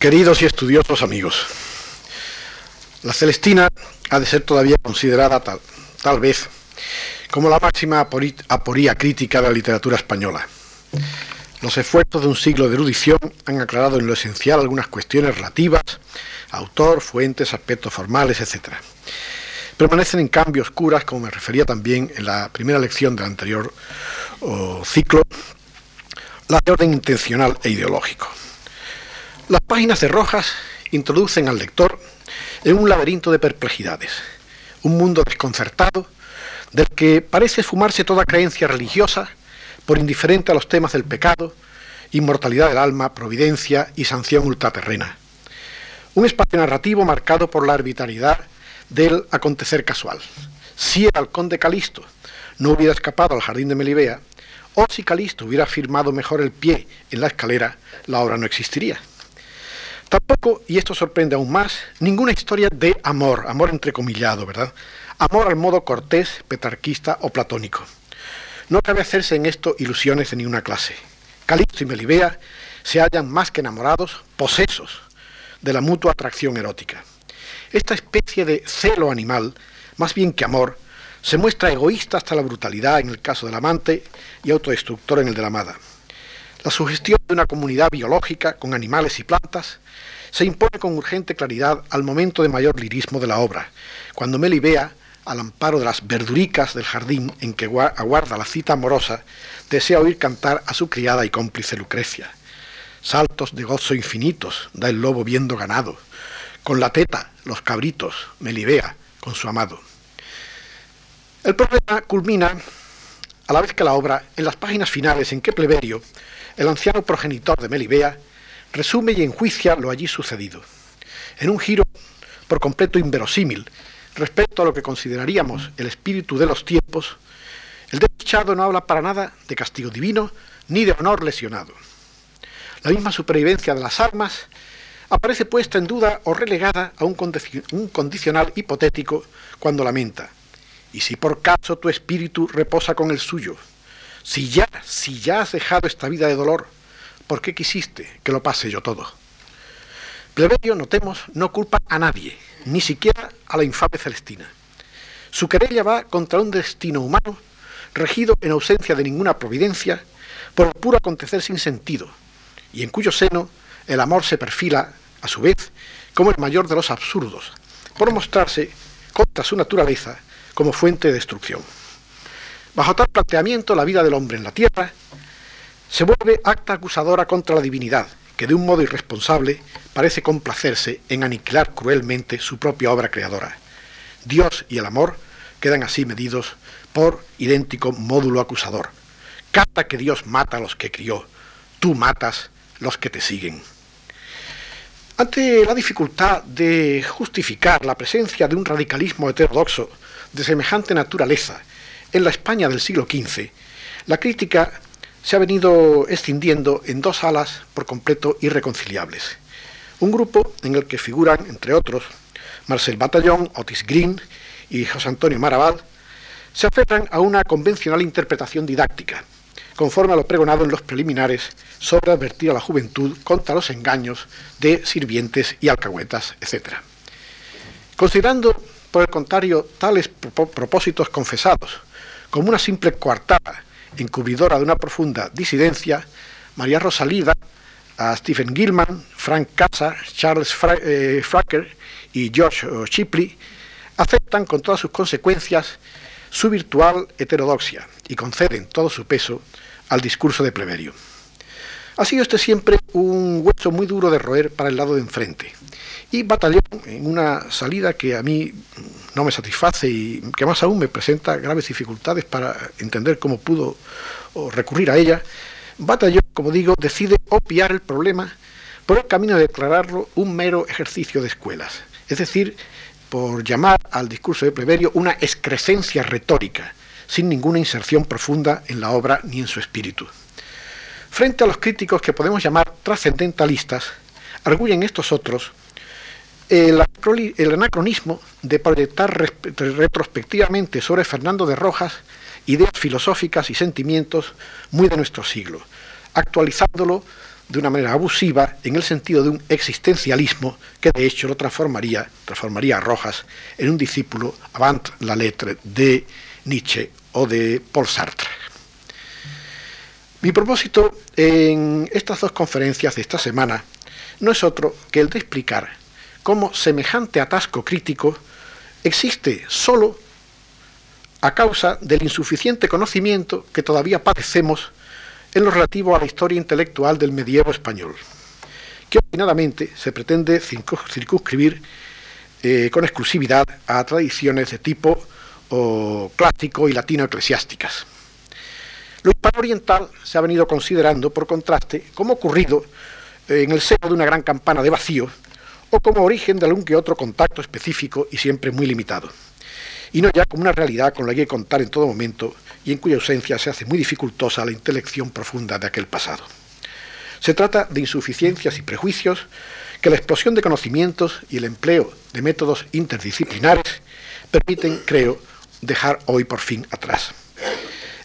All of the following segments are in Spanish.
Queridos y estudiosos amigos, la Celestina ha de ser todavía considerada tal, tal vez como la máxima aporía crítica de la literatura española. Los esfuerzos de un siglo de erudición han aclarado en lo esencial algunas cuestiones relativas a autor, fuentes, aspectos formales, etc. Permanecen en cambio oscuras, como me refería también en la primera lección del anterior ciclo, la de orden intencional e ideológico. Las páginas de Rojas introducen al lector en un laberinto de perplejidades, un mundo desconcertado del que parece esfumarse toda creencia religiosa por indiferente a los temas del pecado, inmortalidad del alma, providencia y sanción ultraterrena. Un espacio narrativo marcado por la arbitrariedad del acontecer casual. Si el halcón de Calisto no hubiera escapado al jardín de Melibea, o si Calisto hubiera firmado mejor el pie en la escalera, la obra no existiría. Tampoco, y esto sorprende aún más, ninguna historia de amor, amor entrecomillado, ¿verdad? Amor al modo cortés, petarquista o platónico. No cabe hacerse en esto ilusiones de ninguna clase. Calixto y Melibea se hallan más que enamorados, posesos de la mutua atracción erótica. Esta especie de celo animal, más bien que amor, se muestra egoísta hasta la brutalidad en el caso del amante y autodestructor en el de la amada. La sugestión de una comunidad biológica con animales y plantas se impone con urgente claridad al momento de mayor lirismo de la obra, cuando Melibea, al amparo de las verduricas del jardín en que aguarda la cita amorosa, desea oír cantar a su criada y cómplice Lucrecia. Saltos de gozo infinitos da el lobo viendo ganado, con la teta, los cabritos, Melibea, con su amado. El problema culmina, a la vez que la obra, en las páginas finales en que Pleberio, el anciano progenitor de Melibea resume y enjuicia lo allí sucedido, en un giro por completo inverosímil respecto a lo que consideraríamos el espíritu de los tiempos, el desdichado no habla para nada de castigo divino ni de honor lesionado. La misma supervivencia de las armas aparece puesta en duda o relegada a un, condicional hipotético cuando lamenta, y si por caso tu espíritu reposa con el suyo, si ya, si ya has dejado esta vida de dolor, ¿por qué quisiste que lo pase yo todo? Pleberio, notemos, no culpa a nadie, ni siquiera a la infame Celestina. Su querella va contra un destino humano regido en ausencia de ninguna providencia por puro acontecer sin sentido, y en cuyo seno el amor se perfila, a su vez, como el mayor de los absurdos, por mostrarse contra su naturaleza como fuente de destrucción. Bajo tal planteamiento, la vida del hombre en la tierra se vuelve acta acusadora contra la divinidad, que de un modo irresponsable parece complacerse en aniquilar cruelmente su propia obra creadora. Dios y el amor quedan así medidos por idéntico módulo acusador. Cata que Dios mata a los que crió, tú matas los que te siguen. Ante la dificultad de justificar la presencia de un radicalismo heterodoxo de semejante naturaleza en la España del siglo XV, la crítica se ha venido escindiendo en dos alas por completo irreconciliables. Un grupo en el que figuran, entre otros, Marcel Batallón, Otis Green y José Antonio Maraval, se aferran a una convencional interpretación didáctica, conforme a lo pregonado en los preliminares sobre advertir a la juventud contra los engaños de sirvientes y alcahuetas, etc. Considerando, por el contrario, tales propósitos confesados como una simple coartada encubridora de una profunda disidencia, María Rosalida, a Stephen Gilman, Frank Casa, Charles eh, Fracker y George Shipley aceptan con todas sus consecuencias su virtual heterodoxia y conceden todo su peso al discurso de Pleberio. Ha sido este siempre un hueso muy duro de roer para el lado de enfrente. Y Batallón, en una salida que a mí no me satisface y que más aún me presenta graves dificultades para entender cómo pudo recurrir a ella, Batallón, como digo, decide opiar el problema por el camino de declararlo un mero ejercicio de escuelas, es decir, por llamar al discurso de Pleberio una excrescencia retórica, sin ninguna inserción profunda en la obra ni en su espíritu. Frente a los críticos que podemos llamar trascendentalistas, arguyen estos otros el, anacronismo de proyectar retrospectivamente sobre Fernando de Rojas ideas filosóficas y sentimientos muy de nuestro siglo, actualizándolo de una manera abusiva en el sentido de un existencialismo que de hecho lo transformaría, transformaría a Rojas en un discípulo avant la lettre de Nietzsche o de Paul Sartre. Mi propósito en estas dos conferencias de esta semana no es otro que el de explicar cómo semejante atasco crítico existe solo a causa del insuficiente conocimiento que todavía padecemos en lo relativo a la historia intelectual del medievo español, que obstinadamente se pretende circunscribir eh, con exclusividad a tradiciones de tipo clásico y latino eclesiásticas. Lo hispano oriental se ha venido considerando, por contraste, como ocurrido en el seno de una gran campana de vacío o como origen de algún que otro contacto específico y siempre muy limitado y no ya como una realidad con la que contar en todo momento y en cuya ausencia se hace muy dificultosa la intelección profunda de aquel pasado. Se trata de insuficiencias y prejuicios que la explosión de conocimientos y el empleo de métodos interdisciplinares permiten, creo, dejar hoy por fin atrás.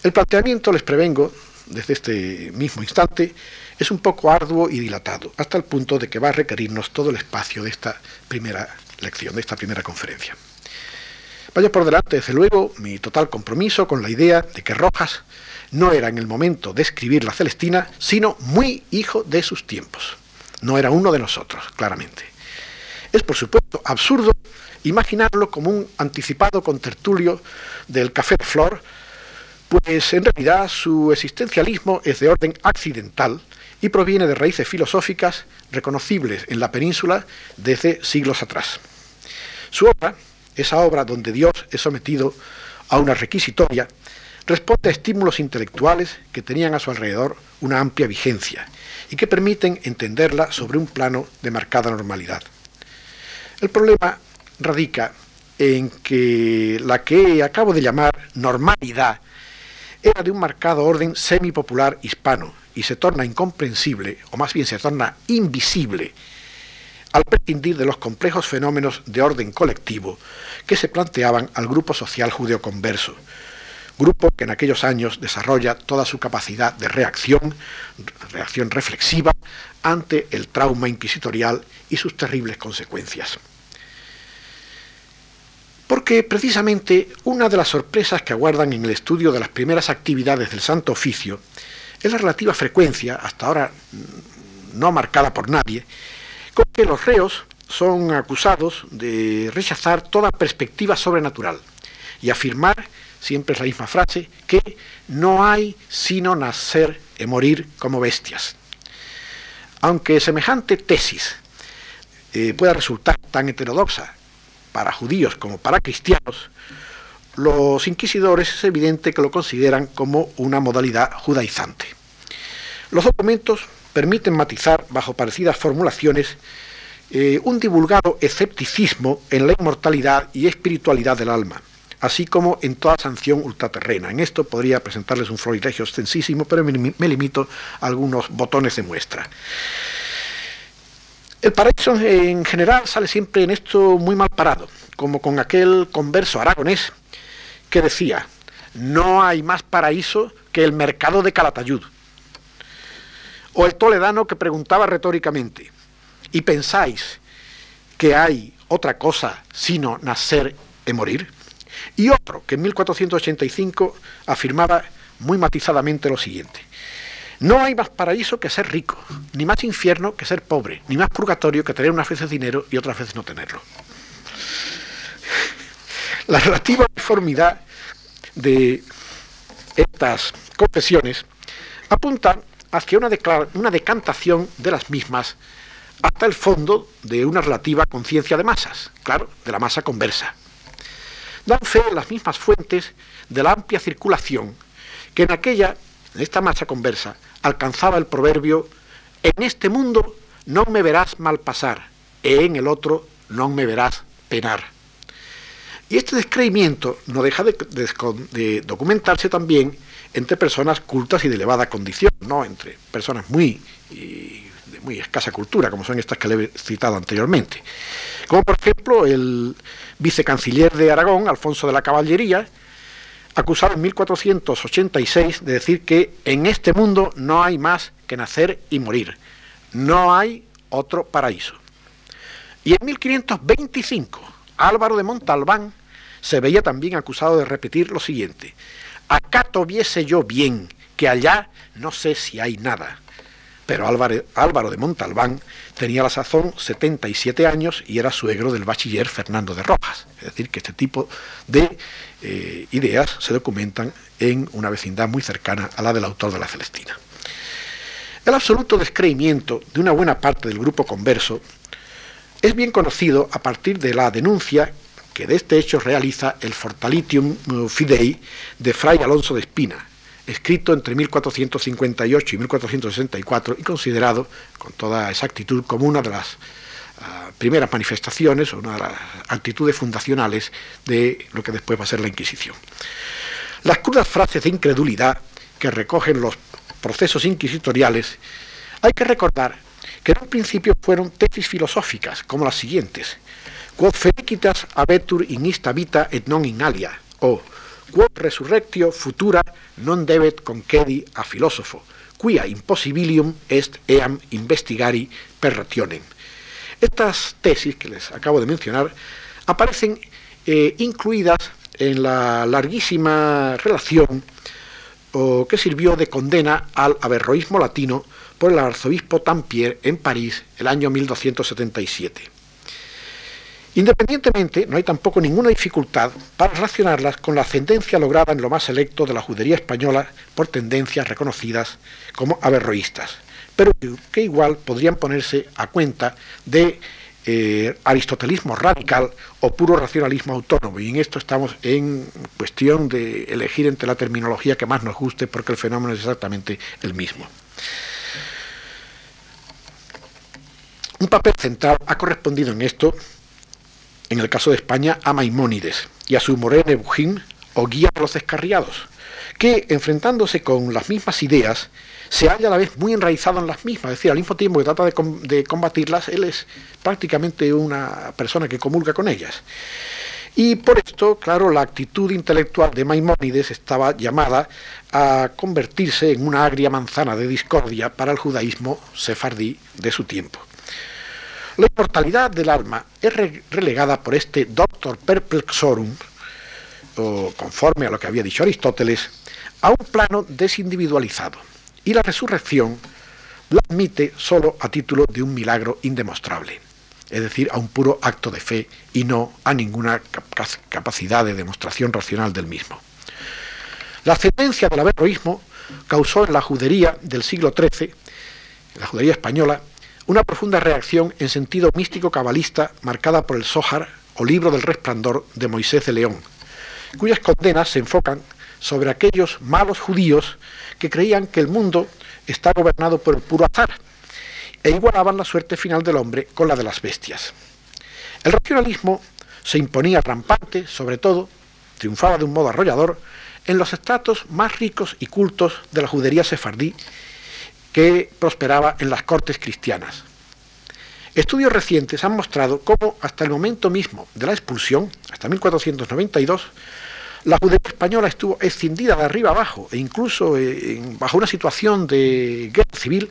El planteamiento, les prevengo, desde este mismo instante, es un poco arduo y dilatado, hasta el punto de que va a requerirnos todo el espacio de esta primera lección, de esta primera conferencia. Vaya por delante, desde luego, mi total compromiso con la idea de que Rojas no era en el momento de escribir la Celestina, sino muy hijo de sus tiempos. No era uno de nosotros, claramente. Es, por supuesto, absurdo imaginarlo como un anticipado contertulio del Café de Flor, pues en realidad su existencialismo es de orden accidental y proviene de raíces filosóficas reconocibles en la península desde siglos atrás. Su obra, esa obra donde Dios es sometido a una requisitoria, responde a estímulos intelectuales que tenían a su alrededor una amplia vigencia y que permiten entenderla sobre un plano de marcada normalidad. El problema radica en que la que acabo de llamar normalidad era de un marcado orden semipopular hispano y se torna incomprensible, o más bien se torna invisible, al prescindir de los complejos fenómenos de orden colectivo que se planteaban al grupo social judeoconverso, grupo que en aquellos años desarrolla toda su capacidad de reacción, reacción reflexiva, ante el trauma inquisitorial y sus terribles consecuencias. Porque precisamente una de las sorpresas que aguardan en el estudio de las primeras actividades del Santo Oficio es la relativa frecuencia, hasta ahora no marcada por nadie, con que los reos son acusados de rechazar toda perspectiva sobrenatural y afirmar, siempre es la misma frase, que no hay sino nacer y morir como bestias. Aunque semejante tesis eh, pueda resultar tan heterodoxa para judíos como para cristianos, los inquisidores es evidente que lo consideran como una modalidad judaizante. Los documentos permiten matizar, bajo parecidas formulaciones, eh, un divulgado escepticismo en la inmortalidad y espiritualidad del alma, así como en toda sanción ultraterrena. En esto podría presentarles un florilegio extensísimo, pero me, me limito a algunos botones de muestra. El paraíso en general sale siempre en esto muy mal parado, como con aquel converso aragonés que decía, no hay más paraíso que el mercado de Calatayud o el toledano que preguntaba retóricamente, ¿y pensáis que hay otra cosa sino nacer y morir? Y otro que en 1485 afirmaba muy matizadamente lo siguiente, no hay más paraíso que ser rico, ni más infierno que ser pobre, ni más purgatorio que tener unas veces dinero y otras veces no tenerlo. La relativa uniformidad de estas confesiones apunta hacia una, una decantación de las mismas hasta el fondo de una relativa conciencia de masas, claro, de la masa conversa. Dan fe las mismas fuentes de la amplia circulación que en aquella, en esta masa conversa, alcanzaba el proverbio, en este mundo no me verás mal pasar, e en el otro no me verás penar. Y este descreimiento no deja de, documentarse también entre personas cultas y de elevada condición, no entre personas muy de muy escasa cultura, como son estas que le he citado anteriormente. Como por ejemplo el vicecanciller de Aragón, Alfonso de la Caballería, acusado en 1486 de decir que en este mundo no hay más que nacer y morir. no hay otro paraíso. Y en 1525, Álvaro de Montalbán se veía también acusado de repetir lo siguiente, acá tuviese yo bien, que allá no sé si hay nada. Pero Álvaro, de Montalbán tenía la sazón 77 años y era suegro del bachiller Fernando de Rojas. Es decir, que este tipo de eh, ideas se documentan en una vecindad muy cercana a la del autor de la Celestina. El absoluto descreimiento de una buena parte del grupo converso es bien conocido a partir de la denuncia que de este hecho realiza el Fortalitium Fidei de Fray Alonso de Espina, escrito entre 1458 y 1464 y considerado con toda exactitud como una de las ah, primeras manifestaciones o una de las actitudes fundacionales de lo que después va a ser la Inquisición. Las crudas frases de incredulidad que recogen los procesos inquisitoriales, hay que recordar que en un principio fueron tesis filosóficas, como las siguientes: Quod felicitas abetur in ista vita et non in alia, o quod resurrectio futura non debet concedi a filósofo, quia impossibilium est eam investigari per rationem. Estas tesis que les acabo de mencionar aparecen eh, incluidas en la larguísima relación que sirvió de condena al averroísmo latino por el arzobispo Tampier en París el año 1277. Independientemente, no hay tampoco ninguna dificultad para relacionarlas con la ascendencia lograda en lo más selecto de la judería española por tendencias reconocidas como averroístas, pero que igual podrían ponerse a cuenta de eh, aristotelismo radical o puro racionalismo autónomo. Y en esto estamos en cuestión de elegir entre la terminología que más nos guste porque el fenómeno es exactamente el mismo. Un papel central ha correspondido en esto en el caso de España, a Maimónides y a su Morene Bujín o guía de los descarriados, que, enfrentándose con las mismas ideas, se halla a la vez muy enraizado en las mismas, es decir, al mismo tiempo que trata de, combatirlas, él es prácticamente una persona que comulga con ellas. Y por esto, claro, la actitud intelectual de Maimónides estaba llamada a convertirse en una agria manzana de discordia para el judaísmo sefardí de su tiempo. La inmortalidad del alma es relegada por este doctor perplexorum, o conforme a lo que había dicho Aristóteles, a un plano desindividualizado. Y la resurrección lo admite solo a título de un milagro indemostrable, es decir, a un puro acto de fe y no a ninguna capacidad de demostración racional del mismo. La ascendencia del averroísmo causó en la judería del siglo XIII, en la judería española, una profunda reacción en sentido místico cabalista marcada por el Zohar o libro del resplandor de Moisés de León, cuyas condenas se enfocan sobre aquellos malos judíos que creían que el mundo está gobernado por el puro azar e igualaban la suerte final del hombre con la de las bestias. El racionalismo se imponía rampante, sobre todo, triunfaba de un modo arrollador, en los estratos más ricos y cultos de la judería sefardí que prosperaba en las cortes cristianas. Estudios recientes han mostrado cómo hasta el momento mismo de la expulsión, hasta 1492, la judería española estuvo escindida de arriba abajo e incluso eh, bajo una situación de guerra civil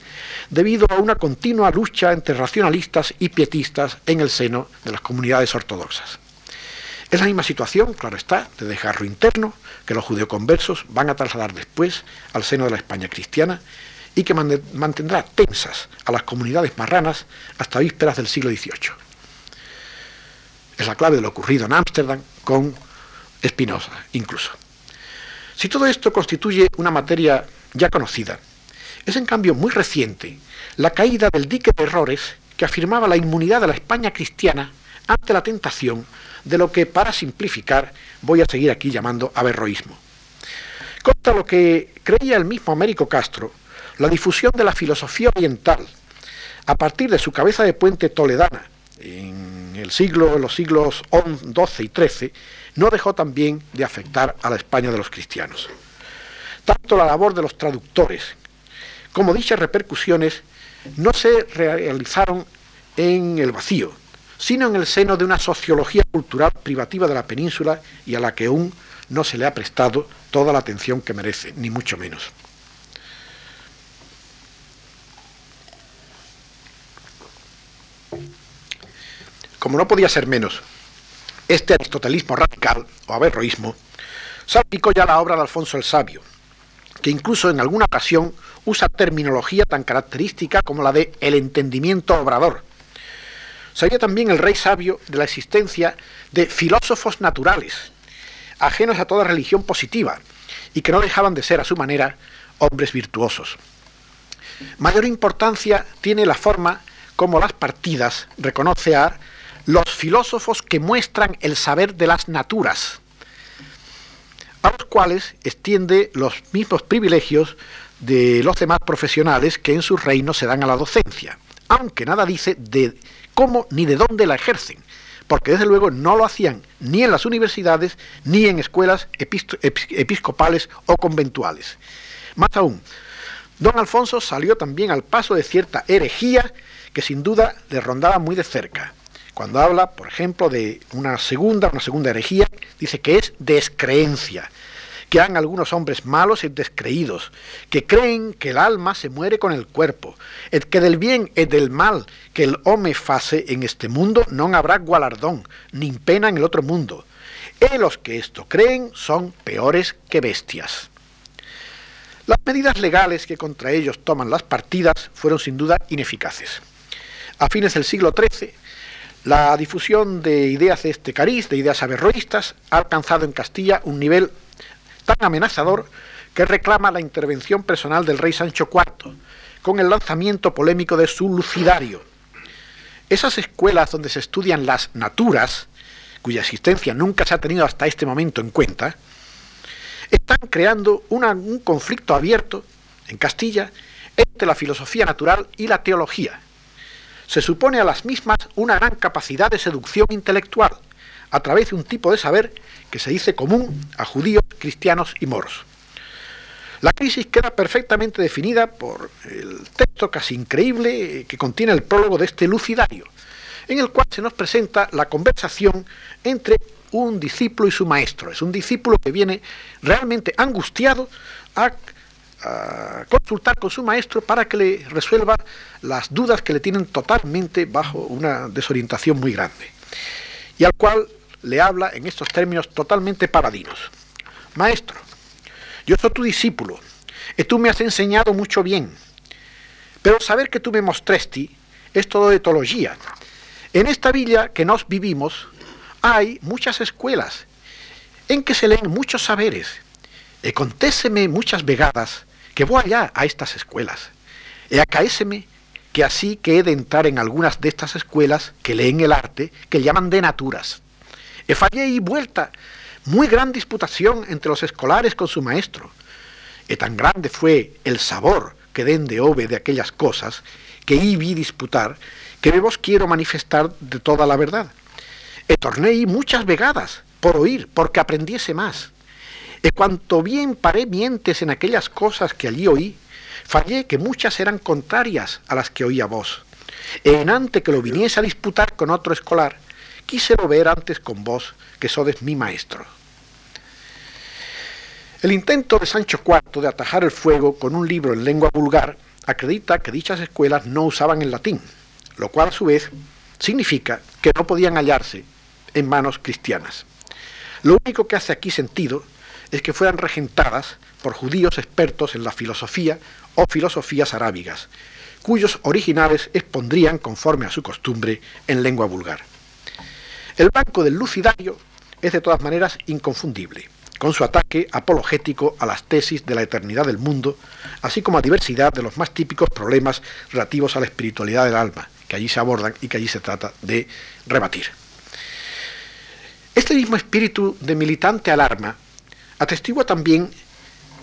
debido a una continua lucha entre racionalistas y pietistas en el seno de las comunidades ortodoxas. Es la misma situación, claro está, de desgarro interno que los judeoconversos van a trasladar después al seno de la España cristiana y que mantendrá tensas a las comunidades marranas hasta vísperas del siglo XVIII. Es la clave de lo ocurrido en Ámsterdam con Spinoza, incluso. Si todo esto constituye una materia ya conocida, es en cambio muy reciente la caída del dique de errores que afirmaba la inmunidad de la España cristiana ante la tentación de lo que, para simplificar, voy a seguir aquí llamando averroísmo. Contra lo que creía el mismo Américo Castro, la difusión de la filosofía oriental a partir de su cabeza de puente toledana en el siglo, los siglos XII y XIII, no dejó también de afectar a la España de los cristianos. Tanto la labor de los traductores como dichas repercusiones no se realizaron en el vacío, sino en el seno de una sociología cultural privativa de la península y a la que aún no se le ha prestado toda la atención que merece, ni mucho menos. Como no podía ser menos, este aristotelismo radical o averroísmo salpicó ya la obra de Alfonso el Sabio, que incluso en alguna ocasión usa terminología tan característica como la de el entendimiento obrador. Sabía también el rey sabio de la existencia de filósofos naturales, ajenos a toda religión positiva, y que no dejaban de ser a su manera hombres virtuosos. Mayor importancia tiene la forma como las partidas reconoce a los filósofos que muestran el saber de las naturas, a los cuales extiende los mismos privilegios de los demás profesionales que en sus reinos se dan a la docencia, aunque nada dice de cómo ni de dónde la ejercen, porque desde luego no lo hacían ni en las universidades ni en escuelas episcopales o conventuales. Más aún, don Alfonso salió también al paso de cierta herejía que sin duda le rondaba muy de cerca. Cuando habla, por ejemplo, de una segunda, una segunda herejía, dice que es descreencia, que han algunos hombres malos y descreídos, que creen que el alma se muere con el cuerpo, que del bien y del mal que el hombre face en este mundo no habrá gualardón, ni pena en el otro mundo. Y los que esto creen son peores que bestias. Las medidas legales que contra ellos toman las partidas fueron sin duda ineficaces. A fines del siglo XIII, la difusión de ideas de este cariz, de ideas averroístas, ha alcanzado en Castilla un nivel tan amenazador que reclama la intervención personal del rey Sancho IV, con el lanzamiento polémico de su lucidario. Esas escuelas donde se estudian las naturas, cuya existencia nunca se ha tenido hasta este momento en cuenta, están creando un conflicto abierto en Castilla entre la filosofía natural y la teología. Se supone a las mismas una gran capacidad de seducción intelectual, a través de un tipo de saber que se dice común a judíos, cristianos y moros. La crisis queda perfectamente definida por el texto casi increíble que contiene el prólogo de este lucidario, en el cual se nos presenta la conversación entre un discípulo y su maestro. Es un discípulo que viene realmente angustiado a, consultar con su maestro para que le resuelva las dudas que le tienen totalmente bajo una desorientación muy grande. Y al cual le habla en estos términos totalmente paradinos. Maestro, yo soy tu discípulo, y tú me has enseñado mucho bien, pero saber que tú me mostraste es todo de. En esta villa que nos vivimos hay muchas escuelas en que se leen muchos saberes. Y contéceme muchas vegadas que voy allá a estas escuelas. Y acaéceme que así que he de entrar en algunas de estas escuelas que leen el arte, que llaman de naturas. E fallé y vuelta, muy gran disputación entre los escolares con su maestro. Y tan grande fue el sabor que den de ove de aquellas cosas que vi disputar, que me vos quiero manifestar de toda la verdad. E torné muchas vegadas, por oír, porque aprendiese más. E cuanto bien paré mientes en aquellas cosas que allí oí, fallé que muchas eran contrarias a las que oía vos. En ante que lo viniese a disputar con otro escolar, quíselo ver antes con vos, que sodes mi maestro. El intento de Sancho IV de atajar el fuego con un libro en lengua vulgar acredita que dichas escuelas no usaban el latín, lo cual a su vez significa que no podían hallarse en manos cristianas. Lo único que hace aquí sentido es que fueran regentadas por judíos expertos en la filosofía o filosofías arábigas, cuyos originales expondrían, conforme a su costumbre, en lengua vulgar. El banco del lucidario es de todas maneras inconfundible, con su ataque apologético a las tesis de la eternidad del mundo, así como a diversidad de los más típicos problemas relativos a la espiritualidad del alma, que allí se abordan y que allí se trata de rebatir. Este mismo espíritu de militante alarma atestigua también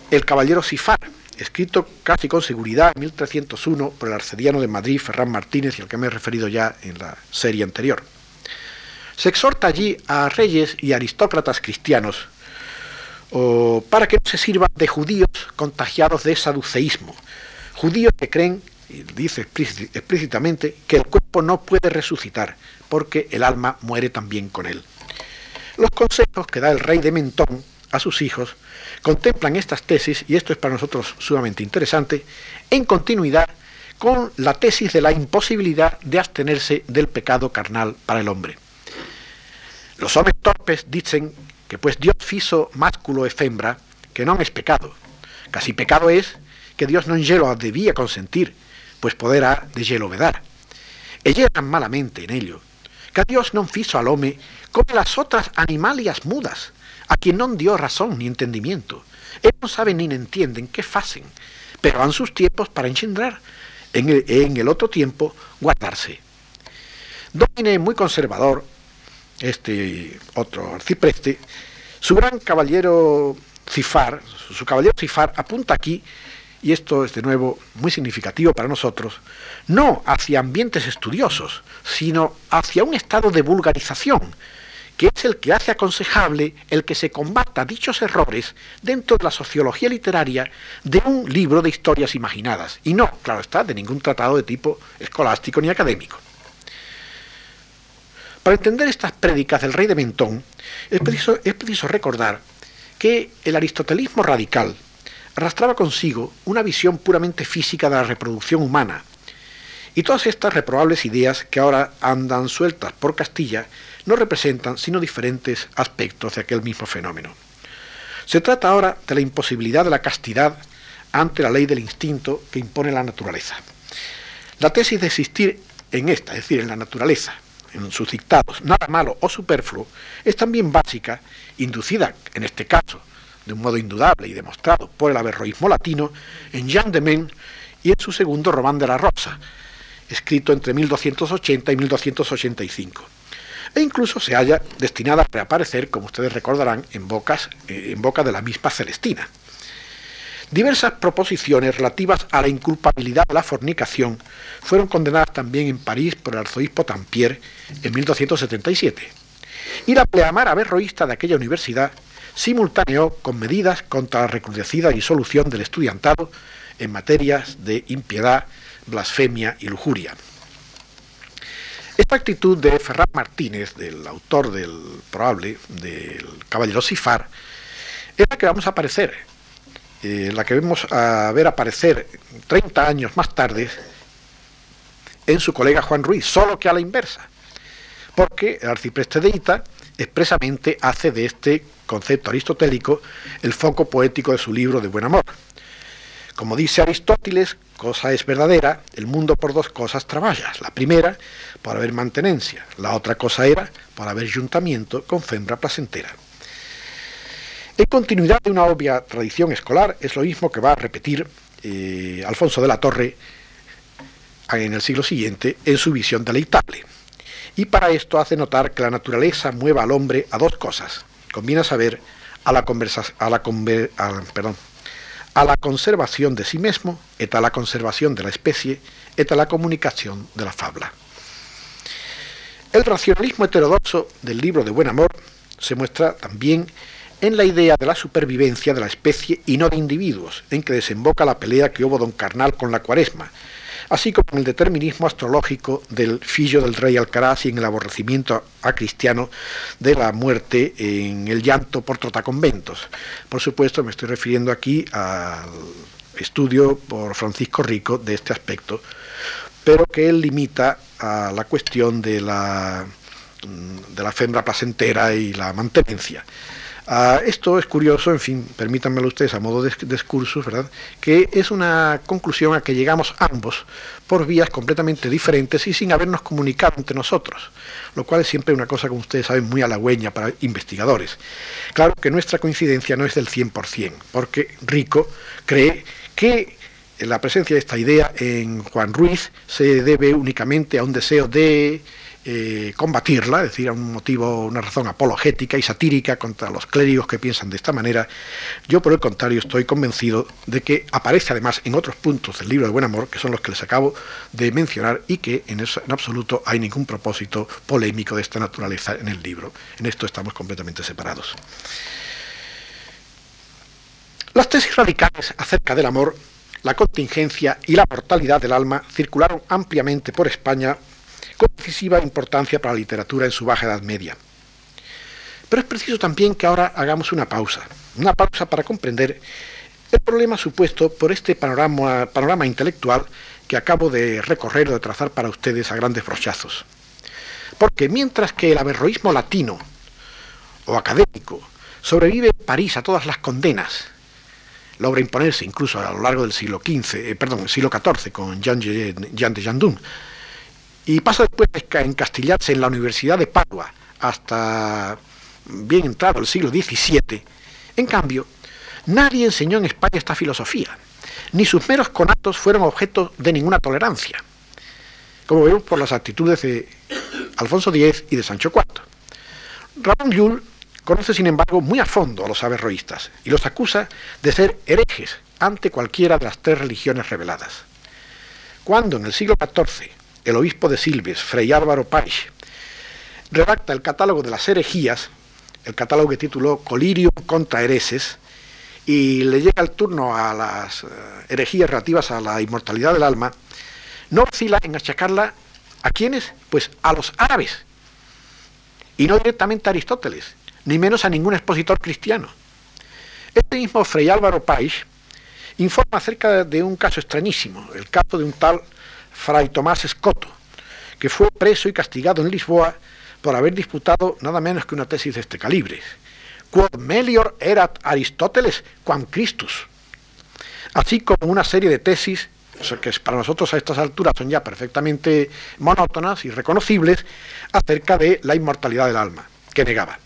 el caballero Sifar, escrito casi con seguridad en 1301 por el arcediano de Madrid, Ferran Martínez, y al que me he referido ya en la serie anterior. Se exhorta allí a reyes y aristócratas cristianos para que no se sirvan de judíos contagiados de saduceísmo, judíos que creen, y dice explícitamente, que el cuerpo no puede resucitar, porque el alma muere también con él. Los consejos que da el rey de Mentón a sus hijos contemplan estas tesis, y esto es para nosotros sumamente interesante, en continuidad con la tesis de la imposibilidad de abstenerse del pecado carnal para el hombre. Los hombres torpes dicen que pues Dios fiso másculo e fembra, que no es pecado. Casi pecado es que Dios no en hielo debía consentir, pues poder ha de hielo vedar. Tan malamente en ello, que a Dios no fiso al hombre como las otras animalias mudas, a quien no dio razón ni entendimiento. Ellos no saben ni entienden qué hacen, pero han sus tiempos para engendrar, en el, en el otro tiempo guardarse. Domine muy conservador, este otro arcipreste, su gran caballero Cifar, su caballero Cifar apunta aquí, y esto es de nuevo muy significativo para nosotros, no hacia ambientes estudiosos, sino hacia un estado de vulgarización, que es el que hace aconsejable el que se combata dichos errores dentro de la sociología literaria de un libro de historias imaginadas, y no, claro está, de ningún tratado de tipo escolástico ni académico. Para entender estas prédicas del rey de Mentón, es preciso, es preciso recordar que el aristotelismo radical arrastraba consigo una visión puramente física de la reproducción humana, y todas estas reprobables ideas que ahora andan sueltas por Castilla no representan sino diferentes aspectos de aquel mismo fenómeno. Se trata ahora de la imposibilidad de la castidad ante la ley del instinto que impone la naturaleza. La tesis de existir en esta, es decir, en la naturaleza, en sus dictados, nada malo o superfluo, es también básica, inducida, en este caso, de un modo indudable y demostrado por el averroísmo latino, en Jean de Men y en su segundo Román de la Rosa, escrito entre 1280 y 1285 e incluso se halla destinada a reaparecer, como ustedes recordarán, en, bocas, eh, en boca de la misma Celestina. Diversas proposiciones relativas a la inculpabilidad de la fornicación fueron condenadas también en París por el arzobispo Tampier en 1277. Y la pleamar averroísta de aquella universidad simultaneó con medidas contra la recrudecida disolución del estudiantado en materias de impiedad, blasfemia y lujuria. Esta actitud de Ferran Martínez, del autor del probable, del Caballero Sifar, es la que vamos a aparecer, eh, la que vemos a ver aparecer 30 años más tarde en su colega Juan Ruiz, solo que a la inversa, porque el arcipreste de Ita expresamente hace de este concepto aristotélico el foco poético de su libro de Buen Amor. Como dice Aristóteles, cosa es verdadera, el mundo por dos cosas trabaja. La primera, por haber mantenencia. La otra cosa era, por haber juntamiento con fembra placentera. En continuidad de una obvia tradición escolar, es lo mismo que va a repetir eh, Alfonso de la Torre en el siglo siguiente en su visión deleitable. Y para esto hace notar que la naturaleza mueva al hombre a dos cosas. Conviene saber a la, conversa, a la, a, perdón, a la conservación de sí mismo, et a la conservación de la especie, et a la comunicación de la fabla. El racionalismo heterodoxo del libro de Buen Amor se muestra también en la idea de la supervivencia de la especie y no de individuos, en que desemboca la pelea que hubo don Carnal con la cuaresma, así como en el determinismo astrológico del fillo del rey Alcaraz y en el aborrecimiento a cristiano de la muerte en el llanto por trotaconventos. Por supuesto, me estoy refiriendo aquí al estudio por Francisco Rico de este aspecto, pero que él limita a la cuestión de la, de la fembra placentera y la mantenencia. Ah, esto es curioso, en fin, permítanmelo ustedes a modo de discurso, ¿verdad? Que es una conclusión a que llegamos ambos por vías completamente diferentes y sin habernos comunicado entre nosotros, lo cual es siempre una cosa, como ustedes saben, muy halagüeña para investigadores. Claro que nuestra coincidencia no es del 100%, porque Rico cree que la presencia de esta idea en Juan Ruiz se debe únicamente a un deseo de eh, combatirla, es decir, a un motivo, una razón apologética y satírica contra los clérigos que piensan de esta manera. Yo, por el contrario, estoy convencido de que aparece además en otros puntos del libro de Buen Amor, que son los que les acabo de mencionar, y que en, en absoluto hay ningún propósito polémico de esta naturaleza en el libro. En esto estamos completamente separados. Las tesis radicales acerca del amor la contingencia y la mortalidad del alma circularon ampliamente por España con decisiva importancia para la literatura en su baja edad media. Pero es preciso también que ahora hagamos una pausa, una pausa para comprender el problema supuesto por este panorama, intelectual que acabo de recorrer o de trazar para ustedes a grandes brochazos. Porque mientras que el averroísmo latino o académico sobrevive en París a todas las condenas, logra imponerse incluso a lo largo del siglo XV, eh, perdón, siglo XIV con Jean de Jandun, y pasa después a encastillarse en la Universidad de Padua hasta bien entrado el siglo XVII. En cambio, nadie enseñó en España esta filosofía, ni sus meros conatos fueron objeto de ninguna tolerancia, como vemos por las actitudes de Alfonso X y de Sancho IV. Ramón Llull conoce, sin embargo, muy a fondo a los averroístas y los acusa de ser herejes ante cualquiera de las tres religiones reveladas. Cuando en el siglo XIV el obispo de Silves, Fray Álvaro Paix, redacta el catálogo de las herejías, el catálogo que tituló Colirium contra hereses, y le llega el turno a las eh, herejías relativas a la inmortalidad del alma, no vacila en achacarla a quiénes? Pues a los árabes, y no directamente a Aristóteles, ni menos a ningún expositor cristiano. Este mismo Fray Álvaro Paix informa acerca de un caso extrañísimo, el caso de un tal Fray Tomás Escoto, que fue preso y castigado en Lisboa por haber disputado nada menos que una tesis de este calibre. Quod melior erat Aristóteles quam Christus. Así como una serie de tesis que para nosotros a estas alturas son ya perfectamente monótonas y reconocibles acerca de la inmortalidad del alma, que negaba.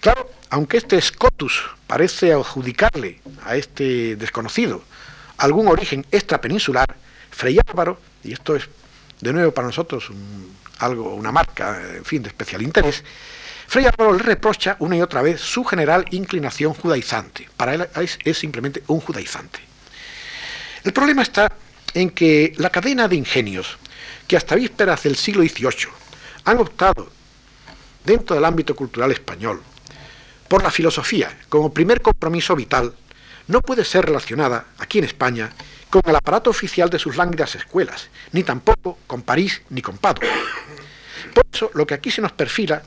Claro, aunque este Scotus parece adjudicarle a este desconocido algún origen extrapeninsular, Frei Álvaro, y esto es de nuevo para nosotros algo, una marca, en fin, de especial interés, Frei Álvaro le reprocha una y otra vez su general inclinación judaizante. Para él es simplemente un judaizante. El problema está en que la cadena de ingenios que hasta vísperas del siglo XVIII han optado dentro del ámbito cultural español por la filosofía como primer compromiso vital no puede ser relacionada aquí en España con el aparato oficial de sus lánguidas escuelas, ni tampoco con París ni con Padua. Por eso lo que aquí se nos perfila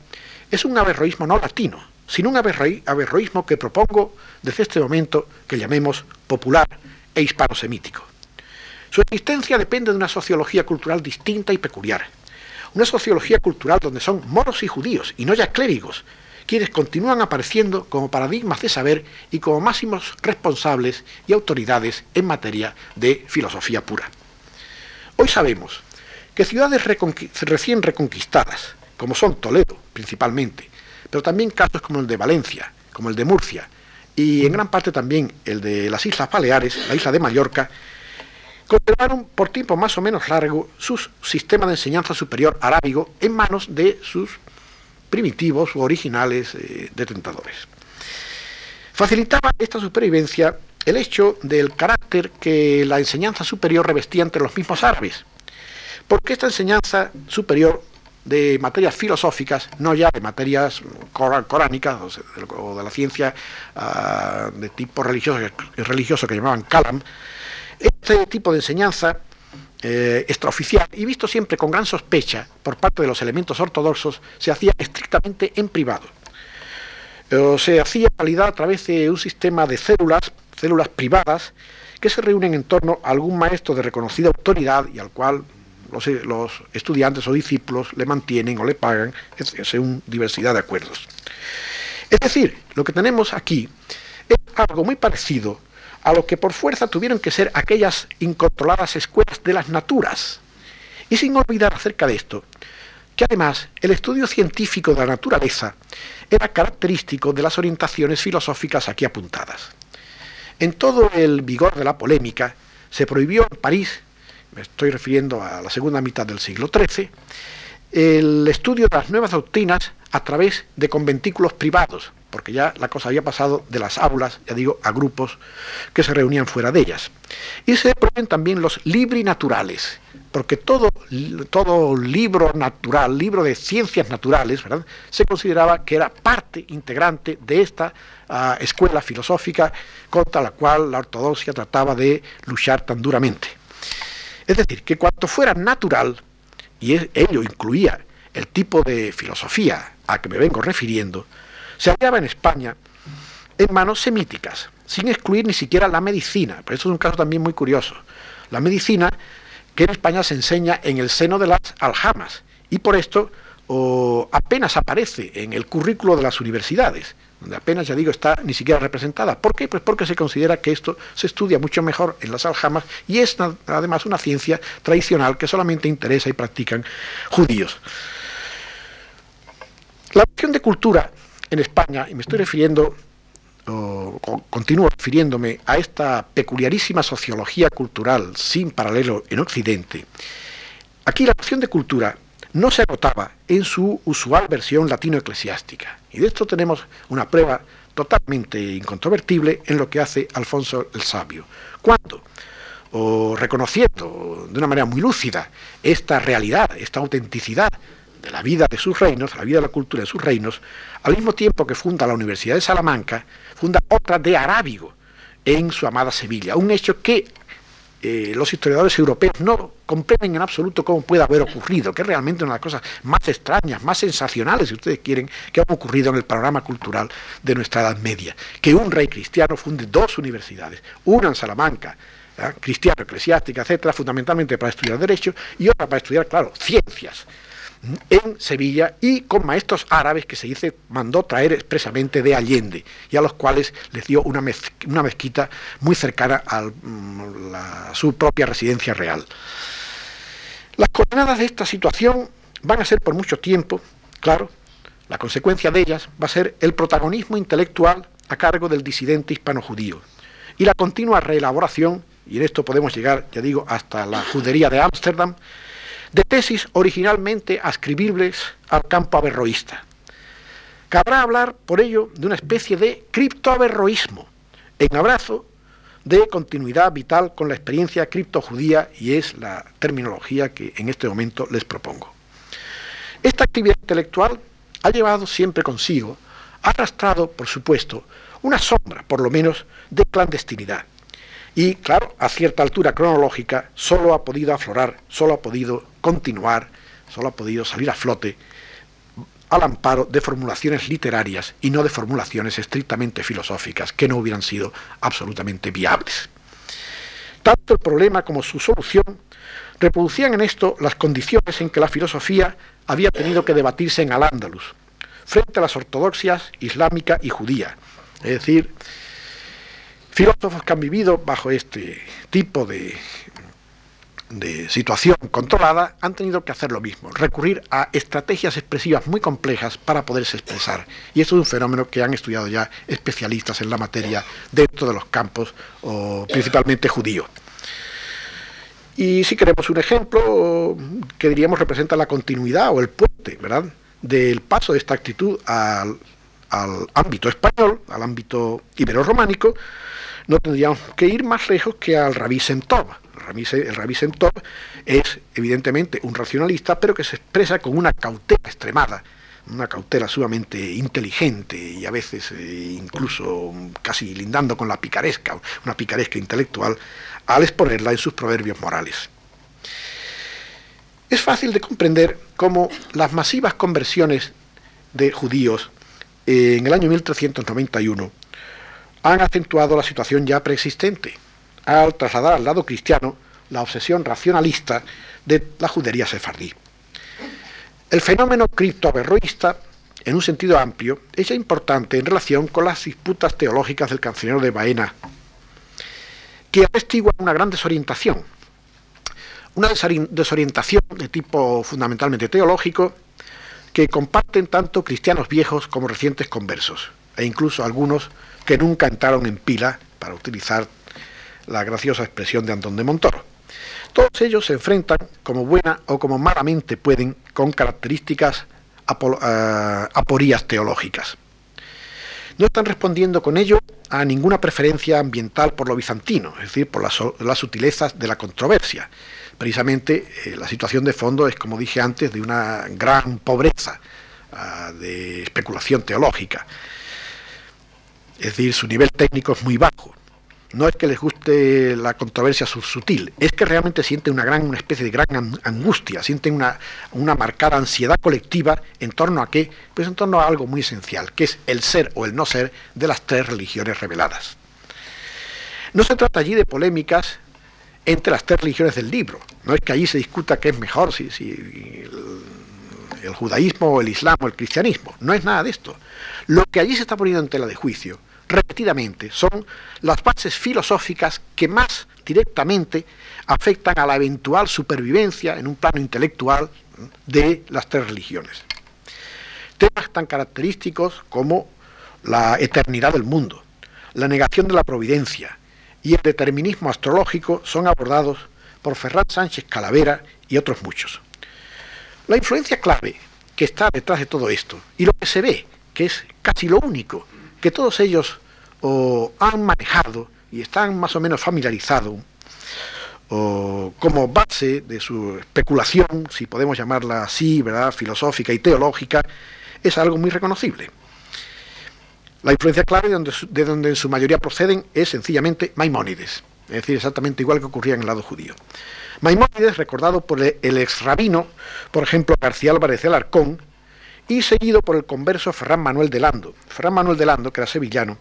es un averroísmo no latino, sino un averroísmo que propongo desde este momento que llamemos popular e hispanosemítico. Su existencia depende de una sociología cultural distinta y peculiar. Una sociología cultural donde son moros y judíos, y no ya clérigos, quienes continúan apareciendo como paradigmas de saber y como máximos responsables y autoridades en materia de filosofía pura. Hoy sabemos que ciudades recién reconquistadas, como son Toledo principalmente, pero también casos como el de Valencia, como el de Murcia, y en gran parte también el de las Islas Baleares, la isla de Mallorca, conservaron por tiempo más o menos largo su sistema de enseñanza superior arábigo en manos de sus primitivos u originales eh, detentadores. Facilitaba esta supervivencia el hecho del carácter que la enseñanza superior revestía entre los mismos árabes, porque esta enseñanza superior de materias filosóficas, no ya de materias coránicas o de la ciencia ah, de tipo religioso, religioso que llamaban kalam, este tipo de enseñanza eh, extraoficial y visto siempre con gran sospecha por parte de los elementos ortodoxos, se hacía estrictamente en privado. O se hacía realidad a través de un sistema de células, células privadas, que se reúnen en torno a algún maestro de reconocida autoridad y al cual los, los estudiantes o discípulos le mantienen o le pagan según diversidad de acuerdos. Es decir, lo que tenemos aquí es algo muy parecido a lo que por fuerza tuvieron que ser aquellas incontroladas escuelas de las naturas. Y sin olvidar acerca de esto, que además el estudio científico de la naturaleza era característico de las orientaciones filosóficas aquí apuntadas. En todo el vigor de la polémica, se prohibió en París, me estoy refiriendo a la segunda mitad del siglo XIII, el estudio de las nuevas doctrinas a través de conventículos privados, porque ya la cosa había pasado de las aulas, ya digo, a grupos que se reunían fuera de ellas. Y se prohíben también los libri naturales, porque todo, todo libro natural, libro de ciencias naturales, ¿verdad? se consideraba que era parte integrante de esta ah, escuela filosófica contra la cual la ortodoxia trataba de luchar tan duramente. Es decir, que cuanto fuera natural, y ello incluía el tipo de filosofía a que me vengo refiriendo, se hallaba en España en manos semíticas, sin excluir ni siquiera la medicina. Pero esto es un caso también muy curioso. La medicina que en España se enseña en el seno de las aljamas y por esto apenas aparece en el currículo de las universidades, donde apenas, ya digo, está ni siquiera representada. ¿Por qué? Pues porque se considera que esto se estudia mucho mejor en las aljamas y es además una ciencia tradicional que solamente interesa y practican judíos. La opción de cultura en España, y me estoy refiriendo, o, continúo refiriéndome a esta peculiarísima sociología cultural sin paralelo en Occidente, aquí la opción de cultura no se agotaba en su usual versión latino-eclesiástica. Y de esto tenemos una prueba totalmente incontrovertible en lo que hace Alfonso el Sabio. Cuando, o reconociendo de una manera muy lúcida esta realidad, esta autenticidad de la vida de sus reinos, la vida de la cultura de sus reinos, al mismo tiempo que funda la Universidad de Salamanca, funda otra de Arábigo en su amada Sevilla, un hecho que eh, los historiadores europeos no comprenden en absoluto cómo puede haber ocurrido, que es realmente una de las cosas más extrañas, más sensacionales, si ustedes quieren, que ha ocurrido en el panorama cultural de nuestra Edad Media. Que un rey cristiano funde dos universidades, una en Salamanca, ¿eh? cristiano, eclesiástica, etcétera, fundamentalmente para estudiar derecho, y otra para estudiar, claro, ciencias en Sevilla y con maestros árabes que se dice mandó traer expresamente de Allende y a los cuales les dio una, mezquita muy cercana a mm, su propia residencia real. Las coordenadas de esta situación van a ser por mucho tiempo, claro, la consecuencia de ellas va a ser el protagonismo intelectual a cargo del disidente hispano-judío y la continua reelaboración, y en esto podemos llegar, ya digo, hasta la judería de Ámsterdam, de tesis originalmente ascribibles al campo averroísta. Cabrá hablar, por ello, de una especie de criptoaverroísmo, en abrazo de continuidad vital con la experiencia criptojudía y es la terminología que en este momento les propongo. Esta actividad intelectual ha llevado siempre consigo, ha arrastrado, por supuesto, una sombra, por lo menos, de clandestinidad, y claro, a cierta altura cronológica solo ha podido aflorar, solo ha podido continuar, solo ha podido salir a flote al amparo de formulaciones literarias y no de formulaciones estrictamente filosóficas que no hubieran sido absolutamente viables. Tanto el problema como su solución reproducían en esto las condiciones en que la filosofía había tenido que debatirse en Al-Ándalus, frente a las ortodoxias islámica y judía, es decir, Filósofos que han vivido bajo este tipo de, de situación controlada han tenido que hacer lo mismo, recurrir a estrategias expresivas muy complejas para poderse expresar. Y esto es un fenómeno que han estudiado ya especialistas en la materia dentro de los campos, o principalmente judíos. Y si queremos un ejemplo que diríamos representa la continuidad o el puente, ¿verdad?, del paso de esta actitud al, al ámbito español, al ámbito ibero-románico, no tendríamos que ir más lejos que al Rabí Semtov. El Rabí Semtov es evidentemente un racionalista, pero que se expresa con una cautela extremada, una cautela sumamente inteligente y a veces eh, incluso casi lindando con la picaresca, una picaresca intelectual, al exponerla en sus proverbios morales. Es fácil de comprender cómo las masivas conversiones de judíos en el año 1391 han acentuado la situación ya preexistente, al trasladar al lado cristiano la obsesión racionalista de la judería sefardí. El fenómeno criptoaverroísta, en un sentido amplio, es ya importante en relación con las disputas teológicas del cancionero de Baena, que atestiguan una gran desorientación, una desorientación de tipo fundamentalmente teológico, que comparten tanto cristianos viejos como recientes conversos, e incluso algunos que nunca entraron en pila, para utilizar la graciosa expresión de Antón de Montoro. Todos ellos se enfrentan, como buena o como malamente pueden, con características eh, aporías teológicas. No están respondiendo con ello a ninguna preferencia ambiental por lo bizantino, es decir, por las, sutilezas de la controversia. Precisamente eh, la situación de fondo es, como dije antes, de una gran pobreza ah, de especulación teológica es decir, su nivel técnico es muy bajo. No es que les guste la controversia sutil, es que realmente sienten una gran, una especie de gran angustia, sienten una, una marcada ansiedad colectiva en torno a qué, pues en torno a algo muy esencial, que es el ser o el no ser de las tres religiones reveladas. No se trata allí de polémicas entre las tres religiones del libro. No es que allí se discuta qué es mejor, si, si el, judaísmo o el islam o el cristianismo. No es nada de esto. Lo que allí se está poniendo en tela de juicio, repetidamente, son las bases filosóficas que más directamente afectan a la eventual supervivencia en un plano intelectual de las tres religiones. Temas tan característicos como la eternidad del mundo, la negación de la providencia y el determinismo astrológico son abordados por Ferran Sánchez Calavera y otros muchos. La influencia clave que está detrás de todo esto y lo que se ve, que es casi lo único que todos ellos han manejado y están más o menos familiarizados como base de su especulación, si podemos llamarla así, ¿verdad? filosófica y teológica, es algo muy reconocible. La influencia clave de donde, de donde en su mayoría proceden es sencillamente Maimónides, es decir, exactamente igual que ocurría en el lado judío. Maimónides, recordado por el ex rabino, por ejemplo, García Álvarez de Alarcón, y seguido por el converso Ferran Manuel de Lando. Ferran Manuel de Lando, que era sevillano,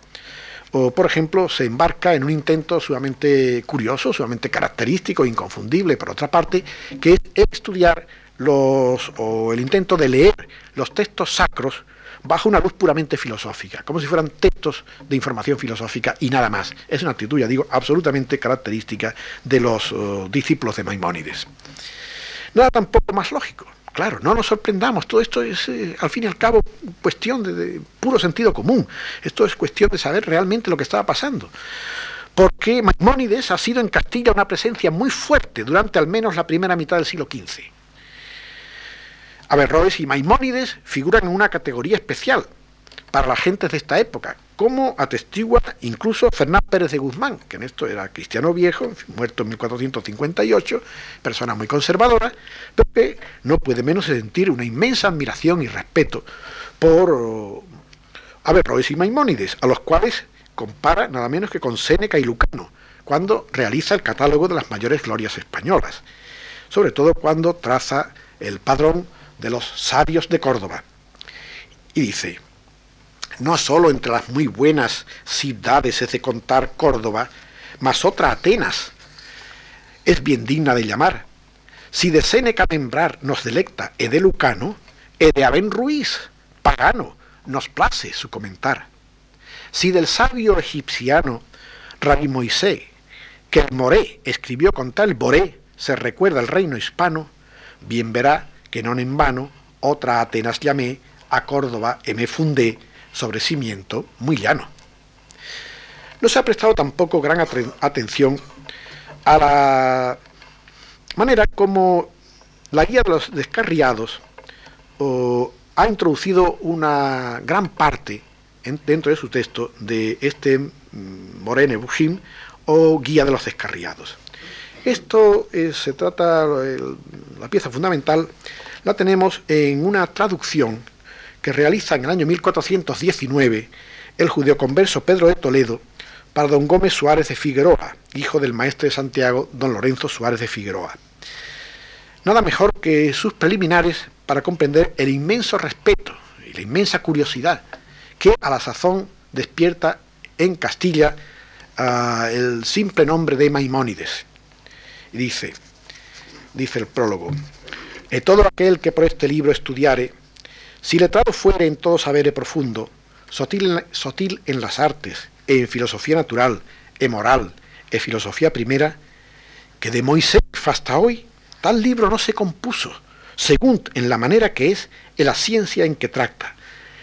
o por ejemplo, se embarca en un intento sumamente curioso, sumamente característico, inconfundible, por otra parte, que es estudiar los, o el intento de leer los textos sacros bajo una luz puramente filosófica, como si fueran textos de información filosófica y nada más. Es una actitud, ya digo, absolutamente característica de los oh, discípulos de Maimónides. Nada tampoco más lógico. Claro, no nos sorprendamos, todo esto es eh, al fin y al cabo cuestión de, puro sentido común, esto es cuestión de saber realmente lo que estaba pasando. Porque Maimónides ha sido en Castilla una presencia muy fuerte durante al menos la primera mitad del siglo XV. Averroes y Maimónides figuran en una categoría especial para las gentes de esta época, como atestigua incluso Fernán Pérez de Guzmán, que en esto era cristiano viejo, muerto en 1458, persona muy conservadora, pero que no puede menos sentir una inmensa admiración y respeto por oh, Averroes y Maimónides, a los cuales compara nada menos que con Séneca y Lucano, cuando realiza el catálogo de las mayores glorias españolas, sobre todo cuando traza el padrón de los sabios de Córdoba. Y dice, no sólo entre las muy buenas ciudades es de contar Córdoba, mas otra Atenas es bien digna de llamar. Si de Séneca membrar nos delecta e de Lucano, e de Aben Ruiz, pagano, nos place su comentar. Si del sabio egipciano Rabbi Moisés, que el Moré escribió con tal Boré, se recuerda el reino hispano, bien verá que no en vano otra Atenas llamé, a Córdoba y me fundé sobre cimiento muy llano. No se ha prestado tampoco gran atención a la manera como la guía de los descarriados ha introducido una gran parte dentro de su texto de este mm, Morene Bushim o guía de los descarriados. Esto eh, se trata, la pieza fundamental la tenemos en una traducción que realiza en el año 1419 el judeoconverso Pedro de Toledo para don Gómez Suárez de Figueroa, hijo del maestre de Santiago, don Lorenzo Suárez de Figueroa. Nada mejor que sus preliminares para comprender el inmenso respeto y la inmensa curiosidad que a la sazón despierta en Castilla ah, el simple nombre de Maimónides. Y dice, dice el prólogo, e todo aquel que por este libro estudiare, si letrado fuere en todo sabere profundo, sotil, sotil en las artes, e en filosofía natural, e moral, e filosofía primera, que de Moisés hasta hoy tal libro no se compuso, según en la manera que es en la ciencia en que tracta,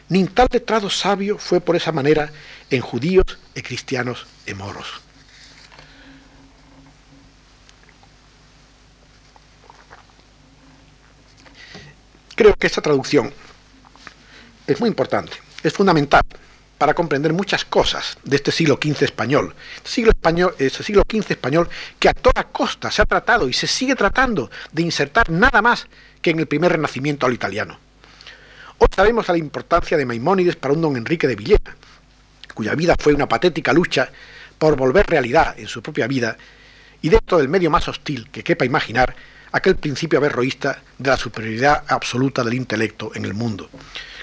ni tal letrado sabio fue por esa manera en judíos e cristianos e moros. Creo que esta traducción es muy importante, es fundamental para comprender muchas cosas de este siglo XV español. Este siglo, español, este siglo XV español que a toda costa se ha tratado y se sigue tratando de insertar nada más que en el primer renacimiento al italiano. Hoy sabemos la importancia de Maimónides para un don Enrique de Villena, cuya vida fue una patética lucha por volver realidad en su propia vida y dentro del medio más hostil que quepa imaginar, aquel principio averroísta de la superioridad absoluta del intelecto en el mundo,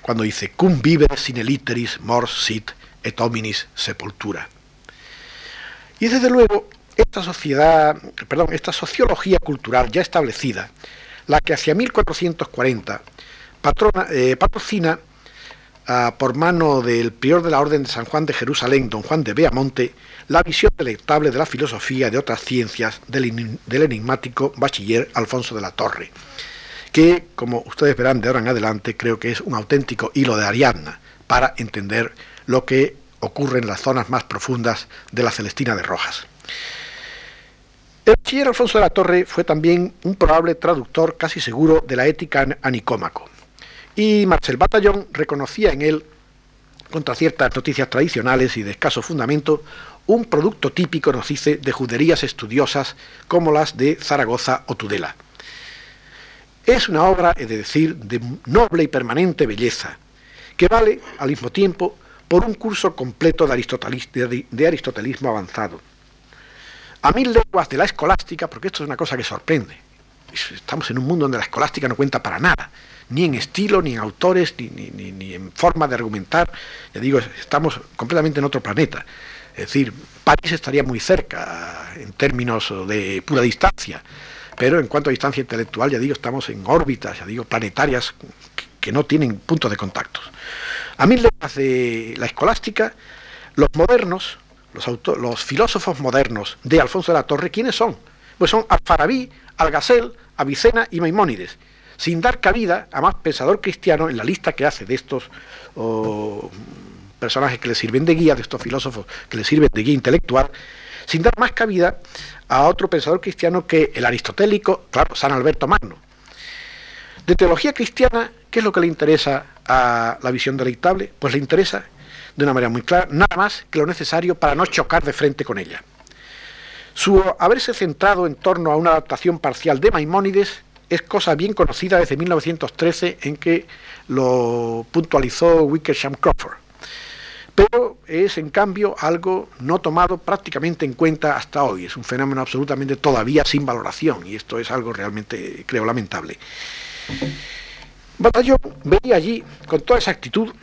cuando dice cum vive sine literis mors sit et hominis sepultura. Y desde luego esta sociedad, perdón, esta sociología cultural ya establecida, la que hacia 1440 eh, patrocina por mano del prior de la Orden de San Juan de Jerusalén, don Juan de Beamonte, la visión delectable de la filosofía y de otras ciencias del, del enigmático bachiller Alfonso de la Torre, que, como ustedes verán de ahora en adelante, creo que es un auténtico hilo de Ariadna para entender lo que ocurre en las zonas más profundas de la Celestina de Rojas. El bachiller Alfonso de la Torre fue también un probable traductor casi seguro de la ética a Nicómaco. Y Marcel Batallón reconocía en él, contra ciertas noticias tradicionales y de escaso fundamento, un producto típico, nos dice, de juderías estudiosas como las de Zaragoza o Tudela. Es una obra, he de decir, de noble y permanente belleza, que vale al mismo tiempo por un curso completo de, de aristotelismo avanzado a mil lenguas de la escolástica, porque esto es una cosa que sorprende. Estamos en un mundo donde la escolástica no cuenta para nada, ni en estilo, ni en autores, ni, en forma de argumentar. Ya digo, estamos completamente en otro planeta. Es decir, París estaría muy cerca en términos de pura distancia, pero en cuanto a distancia intelectual, ya digo, estamos en órbitas, ya digo, planetarias que no tienen puntos de contacto. A mil lenguas de la escolástica, los modernos, los, filósofos modernos de Alfonso de la Torre, ¿quiénes son? Pues son Alfarabí, Algasel, Avicena y Maimónides, sin dar cabida a más pensador cristiano en la lista que hace de estos personajes que le sirven de guía, de estos filósofos que le sirven de guía intelectual, sin dar más cabida a otro pensador cristiano que el aristotélico, claro, San Alberto Magno. De teología cristiana, ¿qué es lo que le interesa a la visión deleitable? Pues le interesa de una manera muy clara, nada más que lo necesario para no chocar de frente con ella. Su haberse centrado en torno a una adaptación parcial de Maimónides es cosa bien conocida desde 1913 en que lo puntualizó Wickersham Crawford. Pero es en cambio algo no tomado prácticamente en cuenta hasta hoy. Es un fenómeno absolutamente todavía sin valoración y esto es algo realmente, creo, lamentable. Batallón veía allí con toda esa actitud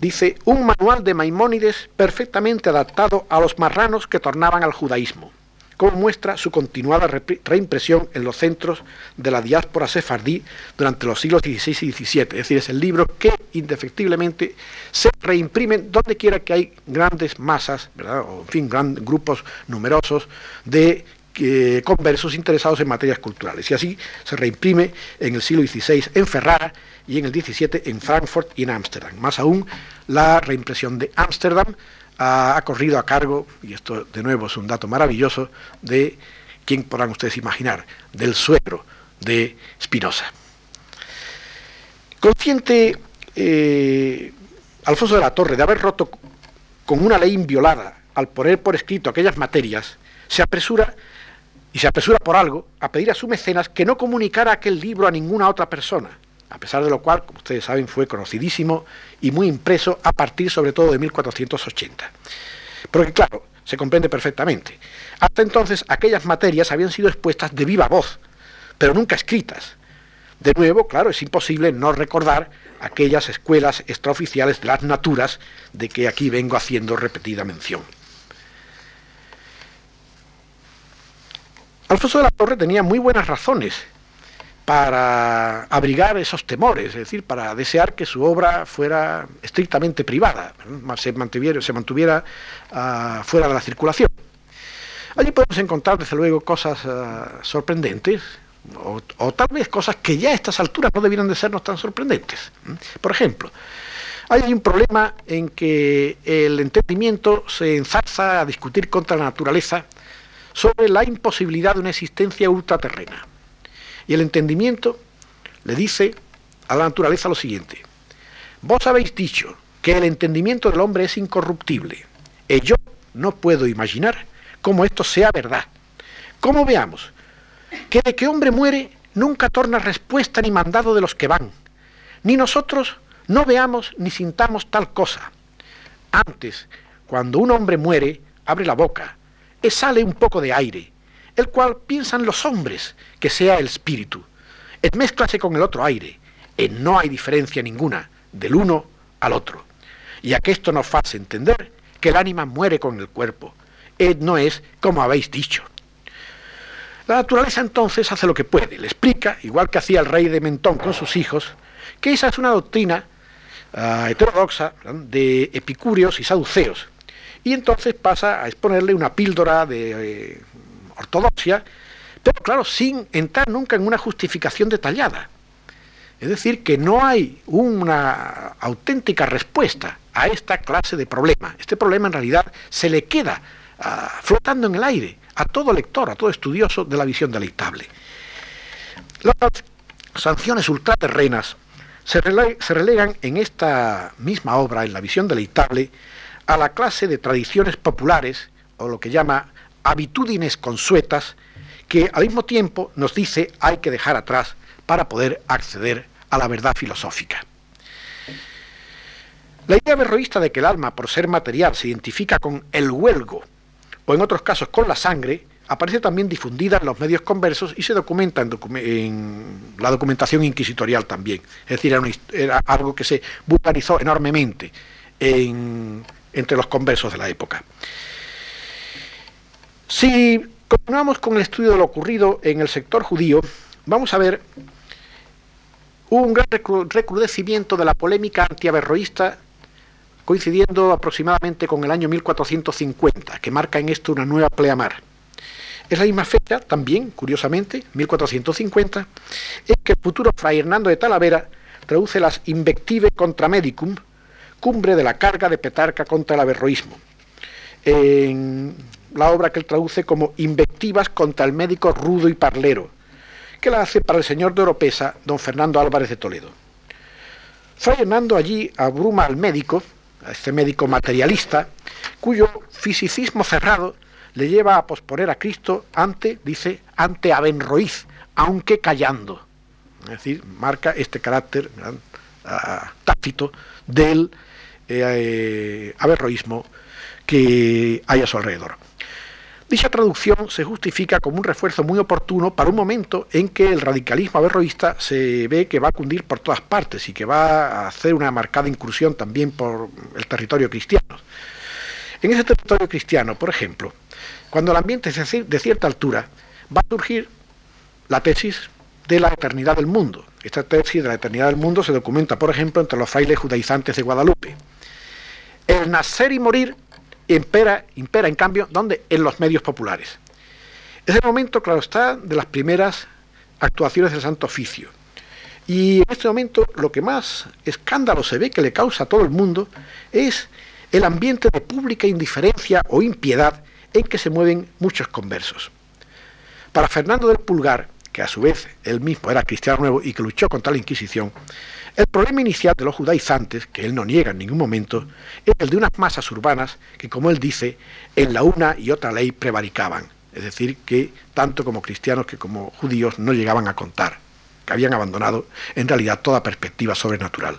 dice, un manual de Maimónides perfectamente adaptado a los marranos que tornaban al judaísmo, como muestra su continuada reimpresión en los centros de la diáspora sefardí durante los siglos XVI y XVII. Es decir, es el libro que indefectiblemente se reimprime donde quiera que hay grandes masas, o en fin, grandes grupos numerosos de eh, conversos interesados en materias culturales. Y así se reimprime en el siglo XVI en Ferrara y en el XVII en Frankfurt y en Ámsterdam. Más aún, la reimpresión de Ámsterdam ha, corrido a cargo, y esto de nuevo es un dato maravilloso, de, ¿quién podrán ustedes imaginar?, del suegro de Spinoza. Consciente eh, Alfonso de la Torre de haber roto con una ley inviolada al poner por escrito aquellas materias, se apresura y se apresura por algo a pedir a su mecenas que no comunicara aquel libro a ninguna otra persona, a pesar de lo cual, como ustedes saben, fue conocidísimo y muy impreso a partir sobre todo de 1480. Porque claro, se comprende perfectamente. Hasta entonces aquellas materias habían sido expuestas de viva voz, pero nunca escritas. De nuevo, claro, es imposible no recordar aquellas escuelas extraoficiales de las naturas de que aquí vengo haciendo repetida mención. Alfonso de la Torre tenía muy buenas razones para abrigar esos temores, es decir, para desear que su obra fuera estrictamente privada, se mantuviera, ah, fuera de la circulación. Allí podemos encontrar, desde luego, cosas ah, sorprendentes, o, tal vez cosas que ya a estas alturas no debieran de sernos tan sorprendentes. Por ejemplo, hay un problema en que el entendimiento se enzarza a discutir contra la naturaleza sobre la imposibilidad de una existencia ultraterrena. Y el entendimiento le dice a la naturaleza lo siguiente, vos habéis dicho que el entendimiento del hombre es incorruptible, y yo no puedo imaginar cómo esto sea verdad. ¿Cómo veamos? Que de que hombre muere nunca torna respuesta ni mandado de los que van, ni nosotros no veamos ni sintamos tal cosa. Antes, cuando un hombre muere, abre la boca, y sale un poco de aire, el cual piensan los hombres que sea el espíritu. Es mezclase con el otro aire, y no hay diferencia ninguna del uno al otro. Y a que esto nos hace entender que el ánima muere con el cuerpo, y no es como habéis dicho. La naturaleza entonces hace lo que puede, le explica, igual que hacía el rey de Mentón con sus hijos, que esa es una doctrina uh, heterodoxa de epicúreos y saduceos. Y entonces pasa a exponerle una píldora de eh, ortodoxia, pero claro, sin entrar nunca en una justificación detallada. Es decir, que no hay una auténtica respuesta a esta clase de problema. Este problema en realidad se le queda uh, flotando en el aire a todo lector, a todo estudioso de la visión deleitable. Las sanciones ultraterrenas se, se relegan en esta misma obra, en la visión deleitable, a la clase de tradiciones populares, o lo que llama habitudines consuetas, que al mismo tiempo nos dice hay que dejar atrás para poder acceder a la verdad filosófica. La idea berroísta de que el alma, por ser material, se identifica con el huelgo, o en otros casos con la sangre, aparece también difundida en los medios conversos y se documenta en, la documentación inquisitorial también. Es decir, era, algo que se vulgarizó enormemente entre los conversos de la época. Si continuamos con el estudio de lo ocurrido en el sector judío, vamos a ver un gran recrudecimiento de la polémica antiaverroísta coincidiendo aproximadamente con el año 1450, que marca en esto una nueva pleamar. Es la misma fecha, también, curiosamente, 1450, en que el futuro fray Hernando de Talavera traduce las Invective contra Medicum, cumbre de la carga de Petarca contra el averroísmo, en la obra que él traduce como Invectivas contra el médico rudo y parlero, que la hace para el señor de Oropesa, don Fernando Álvarez de Toledo. Fray Hernando allí abruma al médico, a este médico materialista, cuyo fisicismo cerrado le lleva a posponer a Cristo ante, dice, ante Abenroiz, aunque callando. Es decir, marca este carácter tácito del eh, averroísmo que hay a su alrededor. Dicha traducción se justifica como un refuerzo muy oportuno para un momento en que el radicalismo averroísta se ve que va a cundir por todas partes y que va a hacer una marcada incursión también por el territorio cristiano. En ese territorio cristiano, por ejemplo, cuando el ambiente es de cierta altura, va a surgir la tesis de la eternidad del mundo. Esta tesis de la eternidad del mundo se documenta, por ejemplo, entre los frailes judaizantes de Guadalupe. El nacer y morir impera, impera en cambio, ¿dónde? En los medios populares. Es el momento, claro está, de las primeras actuaciones del Santo Oficio. Y en este momento lo que más escándalo se ve que le causa a todo el mundo es el ambiente de pública indiferencia o impiedad en que se mueven muchos conversos. Para Fernando del Pulgar, que a su vez él mismo era cristiano nuevo y que luchó contra la Inquisición, el problema inicial de los judaizantes, que él no niega en ningún momento, es el de unas masas urbanas que, como él dice, en la una y otra ley prevaricaban, es decir, que tanto como cristianos que como judíos no llegaban a contar, que habían abandonado en realidad toda perspectiva sobrenatural.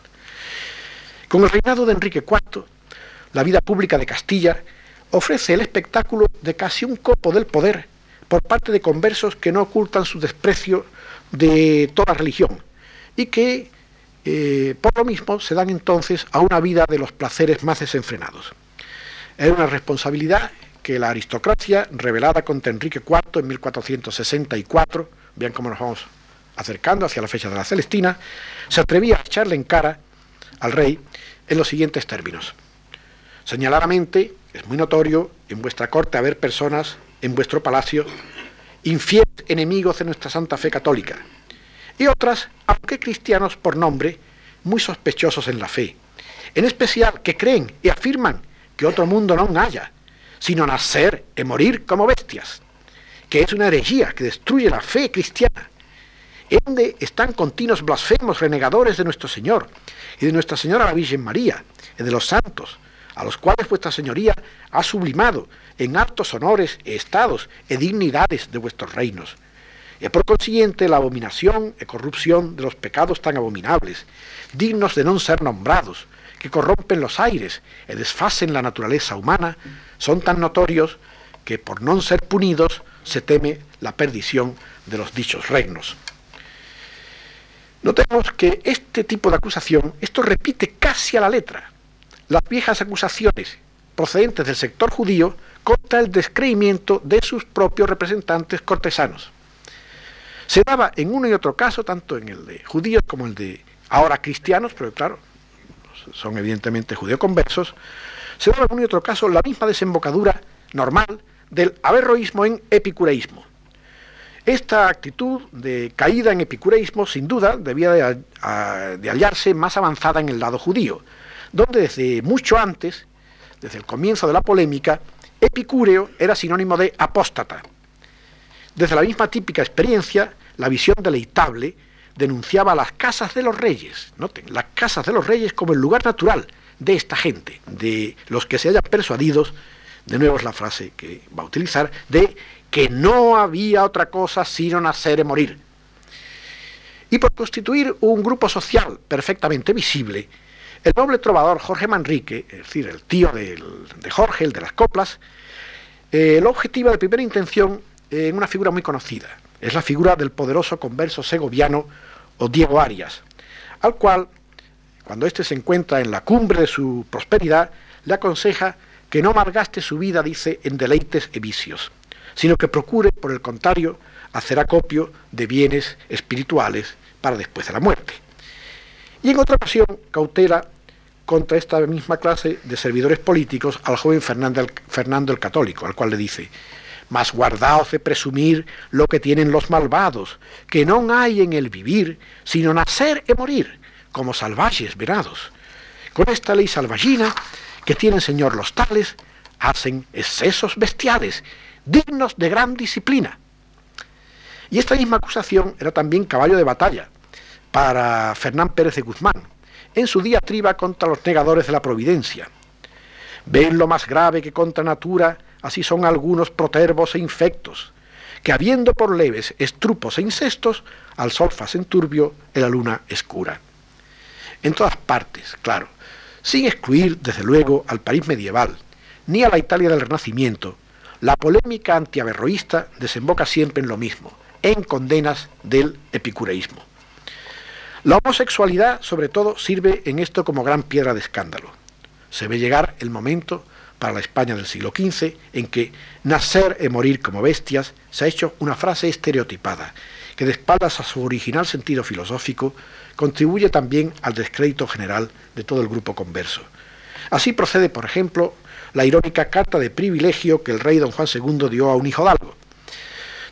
Con el reinado de Enrique IV, la vida pública de Castilla ofrece el espectáculo de casi un copo del poder por parte de conversos que no ocultan su desprecio de toda religión y que eh, por lo mismo se dan entonces a una vida de los placeres más desenfrenados. Es una responsabilidad que la aristocracia, revelada contra Enrique IV en 1464, vean cómo nos vamos acercando hacia la fecha de la Celestina, se atrevía a echarle en cara al rey en los siguientes términos. Señaladamente, es muy notorio en vuestra corte haber personas en vuestro palacio infieles enemigos de nuestra santa fe católica, y otras, aunque cristianos por nombre, muy sospechosos en la fe, en especial que creen y afirman que otro mundo no haya, sino nacer y morir como bestias, que es una herejía que destruye la fe cristiana, en donde están continuos blasfemos renegadores de nuestro Señor y de Nuestra Señora la Virgen María y de los santos, a los cuales vuestra Señoría ha sublimado en altos honores, estados e dignidades de vuestros reinos y por consiguiente la abominación y corrupción de los pecados tan abominables, dignos de no ser nombrados, que corrompen los aires y desfacen la naturaleza humana, son tan notorios que por no ser punidos se teme la perdición de los dichos reinos. Notemos que este tipo de acusación, esto repite casi a la letra las viejas acusaciones procedentes del sector judío contra el descreimiento de sus propios representantes cortesanos. Se daba en uno y otro caso, tanto en el de judíos como el de ahora cristianos, pero claro, son evidentemente judeo-conversos, se daba en uno y otro caso la misma desembocadura normal del averroísmo en epicureísmo. Esta actitud de caída en epicureísmo, sin duda, debía de, hallarse más avanzada en el lado judío, donde desde mucho antes, desde el comienzo de la polémica, epicúreo era sinónimo de apóstata. Desde la misma típica experiencia, la visión deleitable denunciaba las casas de los reyes, noten, las casas de los reyes como el lugar natural de esta gente, de los que se hayan persuadidos, de nuevo es la frase que va a utilizar, de que no había otra cosa sino nacer y morir. Y por constituir un grupo social perfectamente visible, el noble trovador Jorge Manrique, es decir, el tío de Jorge, el de las coplas, eh, lo objetiva de primera intención en una figura muy conocida. Es la figura del poderoso converso segoviano o Diego Arias, al cual, cuando éste se encuentra en la cumbre de su prosperidad, le aconseja que no malgaste su vida, dice, en deleites y vicios, sino que procure, por el contrario, hacer acopio de bienes espirituales para después de la muerte. Y en otra ocasión cautela contra esta misma clase de servidores políticos al joven Fernando el, Fernando el Católico, al cual le dice, mas guardaos de presumir lo que tienen los malvados, que no hay en el vivir, sino nacer y morir, como salvajes verados. Con esta ley salvagina que tienen, Señor, los tales, hacen excesos bestiales, dignos de gran disciplina. Y esta misma acusación era también caballo de batalla para Fernán Pérez de Guzmán, en su diatriba contra los negadores de la providencia. Ven lo más grave que contra natura así son algunos protervos e infectos, que habiendo por leves estrupos e incestos, al sol facen turbio y la luna escura. En todas partes, claro, sin excluir desde luego al París medieval, ni a la Italia del Renacimiento, la polémica antiaverroísta desemboca siempre en lo mismo, en condenas del epicureísmo. La homosexualidad, sobre todo, sirve en esto como gran piedra de escándalo. Se ve llegar el momento para la España del siglo XV, en que nacer y morir como bestias se ha hecho una frase estereotipada, que de espaldas a su original sentido filosófico contribuye también al descrédito general de todo el grupo converso. Así procede, por ejemplo, la irónica carta de privilegio que el rey don Juan II dio a un hijo d'algo,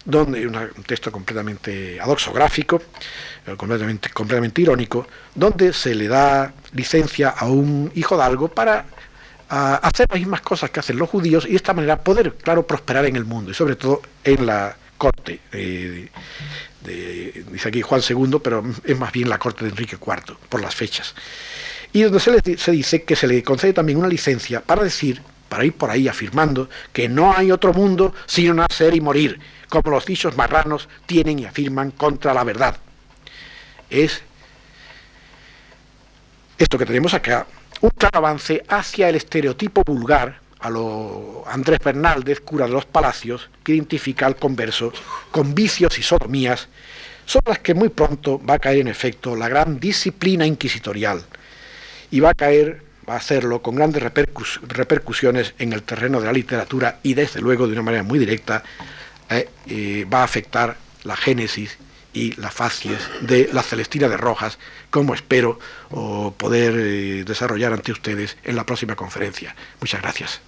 donde un texto completamente adoxográfico, eh, completamente, completamente irónico, donde se le da licencia a un hijo d'algo para a hacer las mismas cosas que hacen los judíos y de esta manera poder, claro, prosperar en el mundo y sobre todo en la corte. Eh, de, dice aquí Juan II, pero es más bien la corte de Enrique IV, por las fechas. Y donde se, le, se dice que se le concede también una licencia para decir, para ir por ahí afirmando, que no hay otro mundo sino nacer y morir, como los dichos marranos tienen y afirman contra la verdad. Es esto que tenemos acá, un claro avance hacia el estereotipo vulgar a lo Andrés Bernaldez, cura de los palacios, que identifica al converso con vicios y sodomías, son las que muy pronto va a caer en efecto la gran disciplina inquisitorial y va a caer, va a hacerlo con grandes repercusiones en el terreno de la literatura y desde luego de una manera muy directa eh, eh, va a afectar la génesis y la facies de la Celestina de Rojas, como espero poder eh, desarrollar ante ustedes en la próxima conferencia. Muchas gracias.